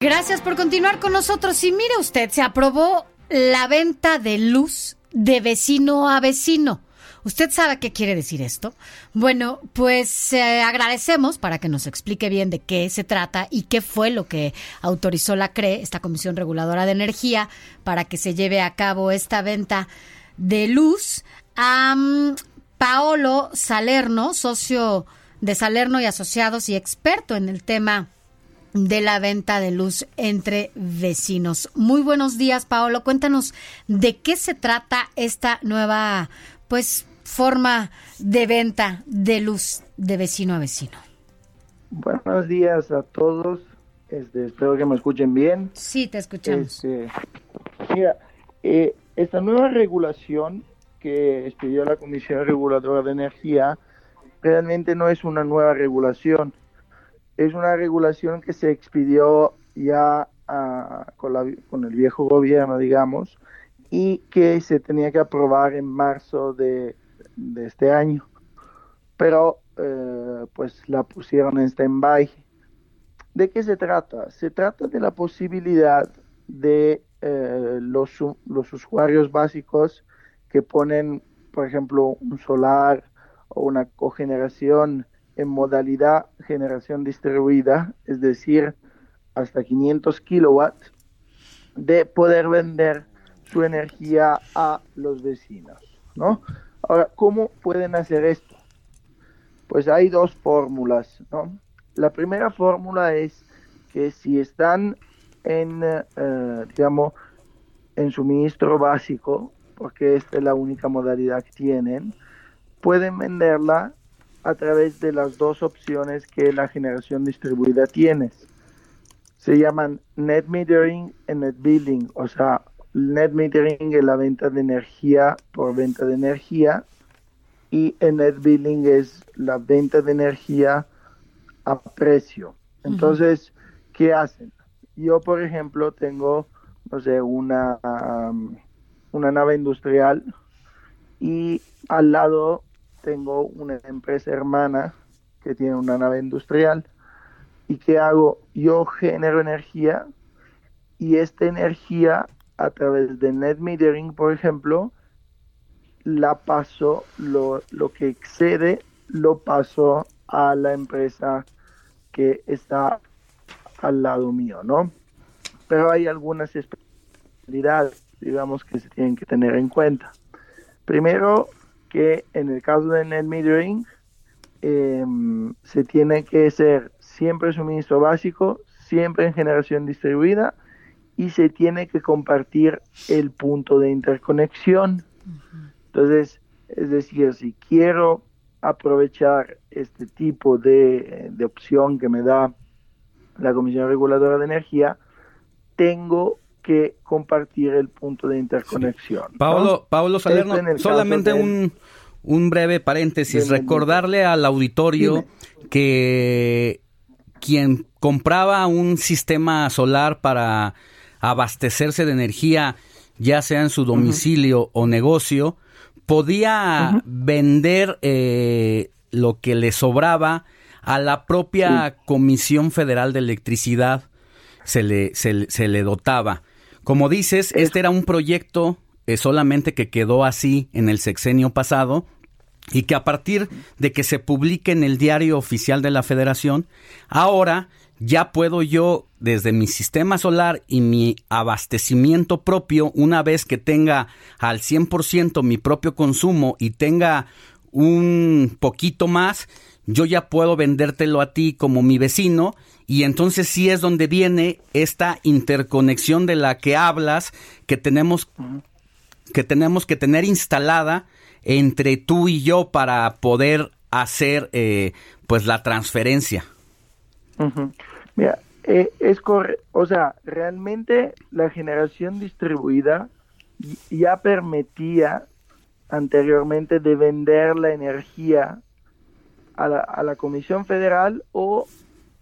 Gracias por continuar con nosotros. Y mire usted, se aprobó la venta de luz de vecino a vecino. ¿Usted sabe qué quiere decir esto? Bueno, pues eh, agradecemos para que nos explique bien de qué se trata y qué fue lo que autorizó la CRE, esta Comisión Reguladora de Energía, para que se lleve a cabo esta venta de luz a mm, Paolo Salerno, socio de Salerno y Asociados y experto en el tema de la venta de luz entre vecinos. Muy buenos días, Paolo. Cuéntanos de qué se trata esta nueva, pues, forma de venta de luz de vecino a vecino. Buenos días a todos. Este, espero que me escuchen bien. Sí, te escuchamos. Este, mira, eh, esta nueva regulación que expidió la Comisión Reguladora de Energía realmente no es una nueva regulación es una regulación que se expidió ya ah, con, con, el viejo gobierno, digamos, y que se tenía que aprobar en marzo de, este año. Pero eh, pues la pusieron en stand-by. ¿De qué se trata? Se trata de la posibilidad de eh, los usuarios básicos que ponen, por ejemplo, un solar o una cogeneración en modalidad generación distribuida, es decir, hasta 500 kilowatts, de poder vender su energía a los vecinos, ¿no? Ahora, ¿cómo pueden hacer esto? Pues hay dos fórmulas, ¿no? La primera fórmula es que si están en, eh, digamos, en suministro básico, porque esta es la única modalidad que tienen, pueden venderla a través de las dos opciones que la generación distribuida tiene. Se llaman net metering y net billing, o sea, net metering es la venta de energía por venta de energía y el net billing es la venta de energía a precio. Entonces, ¿qué hacen? Yo, por ejemplo, tengo, no sé, una, una nave industrial y al lado tengo una empresa hermana que tiene una nave industrial. Y que hago yo genero energía y esta energía a través de net metering por ejemplo la paso lo, lo que excede lo paso a la empresa que está al lado mío no pero hay algunas especialidades digamos que se tienen que tener en cuenta. Primero que en el caso de net metering em, se tiene que ser siempre suministro básico, siempre en generación distribuida y se tiene que compartir el punto de interconexión. Entonces, es decir, si quiero aprovechar este tipo de, de opción que me da la Comisión Reguladora de Energía, tengo que compartir el punto de interconexión. Pablo, Salerno, solamente un, un, breve paréntesis, recordarle al auditorio que quien compraba un sistema solar para abastecerse de energía, ya sea en su domicilio o negocio, podía vender eh, lo que le sobraba a la propia Comisión Federal de Electricidad, se le, se le dotaba. Como dices, este era un proyecto eh, solamente que quedó así en el sexenio pasado y que a partir de que se publique en el diario oficial de la federación, ahora ya puedo yo desde mi sistema solar y mi abastecimiento propio, una vez que tenga al 100% mi propio consumo y tenga un poquito más, yo ya puedo vendértelo a ti como mi vecino y entonces sí es donde viene esta interconexión de la que hablas que tenemos que tenemos que tener instalada entre tú y yo para poder hacer eh, pues la transferencia. Mira, Eh, es correcto, o sea, realmente la generación distribuida ya permitía anteriormente de vender la energía a la, a la Comisión Federal o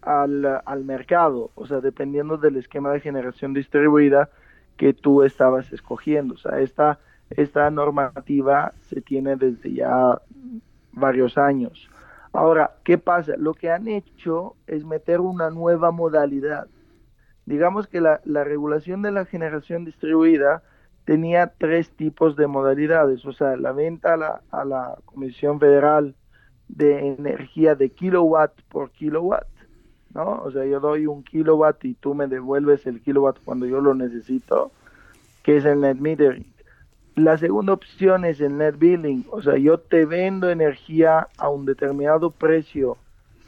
al, al, mercado, o sea, dependiendo del esquema de generación distribuida que tú estabas escogiendo. O sea, esta, esta normativa se tiene desde ya varios años. Ahora, ¿qué pasa? Lo que han hecho es meter una nueva modalidad. Digamos que la, la regulación de la generación distribuida tenía tres tipos de modalidades, o sea, la venta a la, a la Comisión Federal de energía de kilowatt por kilowatt, ¿no? O sea, yo doy un kilowatt y tú me devuelves el kilowatt cuando yo lo necesito, que es el net metering. La segunda opción es el net billing, o sea, yo te vendo energía a un determinado precio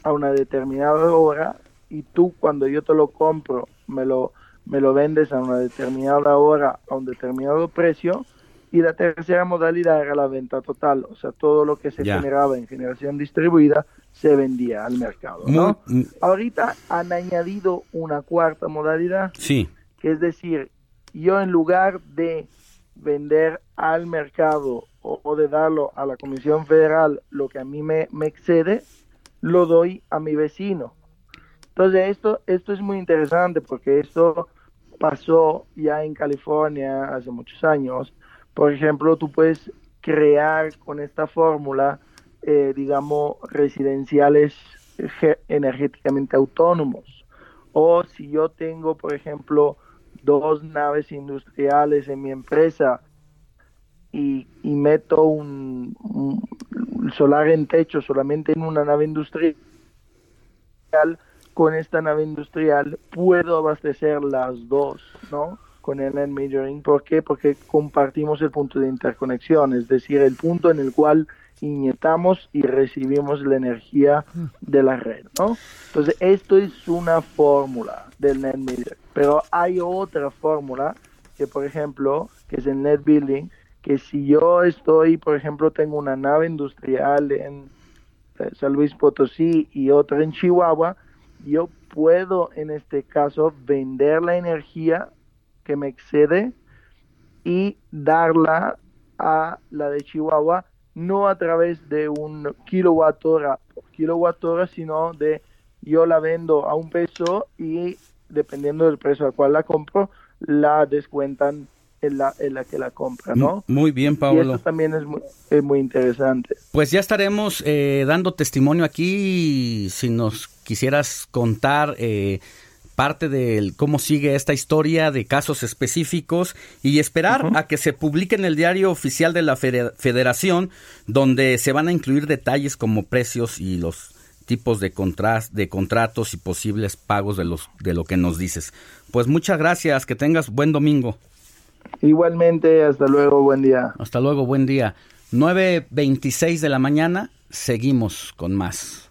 a una determinada hora y tú cuando yo te lo compro me lo, me lo vendes a una determinada hora a un determinado precio. Y la tercera modalidad era la venta total, o sea, todo lo que se generaba en generación distribuida se vendía al mercado. ¿no? Ahorita han añadido una cuarta modalidad, sí. que es decir, yo en lugar de vender al mercado o, de darlo a la Comisión Federal lo que a mí me, me, excede, lo doy a mi vecino. Entonces esto, esto es muy interesante porque esto pasó ya en California hace muchos años. Por ejemplo, tú puedes crear con esta fórmula, eh, digamos, residenciales energéticamente autónomos. O si yo tengo, por ejemplo, dos naves industriales en mi empresa y, meto un, solar en techo solamente en una nave industrial, con esta nave industrial puedo abastecer las dos, ¿no? Con el net metering. ¿Por qué? Porque compartimos el punto de interconexión, es decir, el punto en el cual inyectamos y recibimos la energía de la red, ¿no? Entonces, esto es una fórmula del net metering. Pero hay otra fórmula que, por ejemplo, que es el net billing, que si yo estoy, por ejemplo, tengo una nave industrial en eh, San Luis Potosí y otra en Chihuahua, yo puedo en este caso vender la energía que me excede y darla a la de Chihuahua no a través de un kilowatt hora por kilowatt hora, sino de yo la vendo a un peso y dependiendo del precio al cual la compro, la descuentan en la, en la que la compra, ¿no? Muy bien, Pablo. Y eso también es muy, es muy interesante. Pues ya estaremos eh, dando testimonio aquí. Si nos quisieras contar eh, parte de cómo sigue esta historia de casos específicos y esperar a que se publique en el diario oficial de la Federación, donde se van a incluir detalles como precios y los tipos de, de contratos y posibles pagos de, los, de lo que nos dices. Pues muchas gracias, que tengas buen domingo. Igualmente, hasta luego, buen día. Hasta luego, buen día. 9.26 de la mañana, seguimos con más.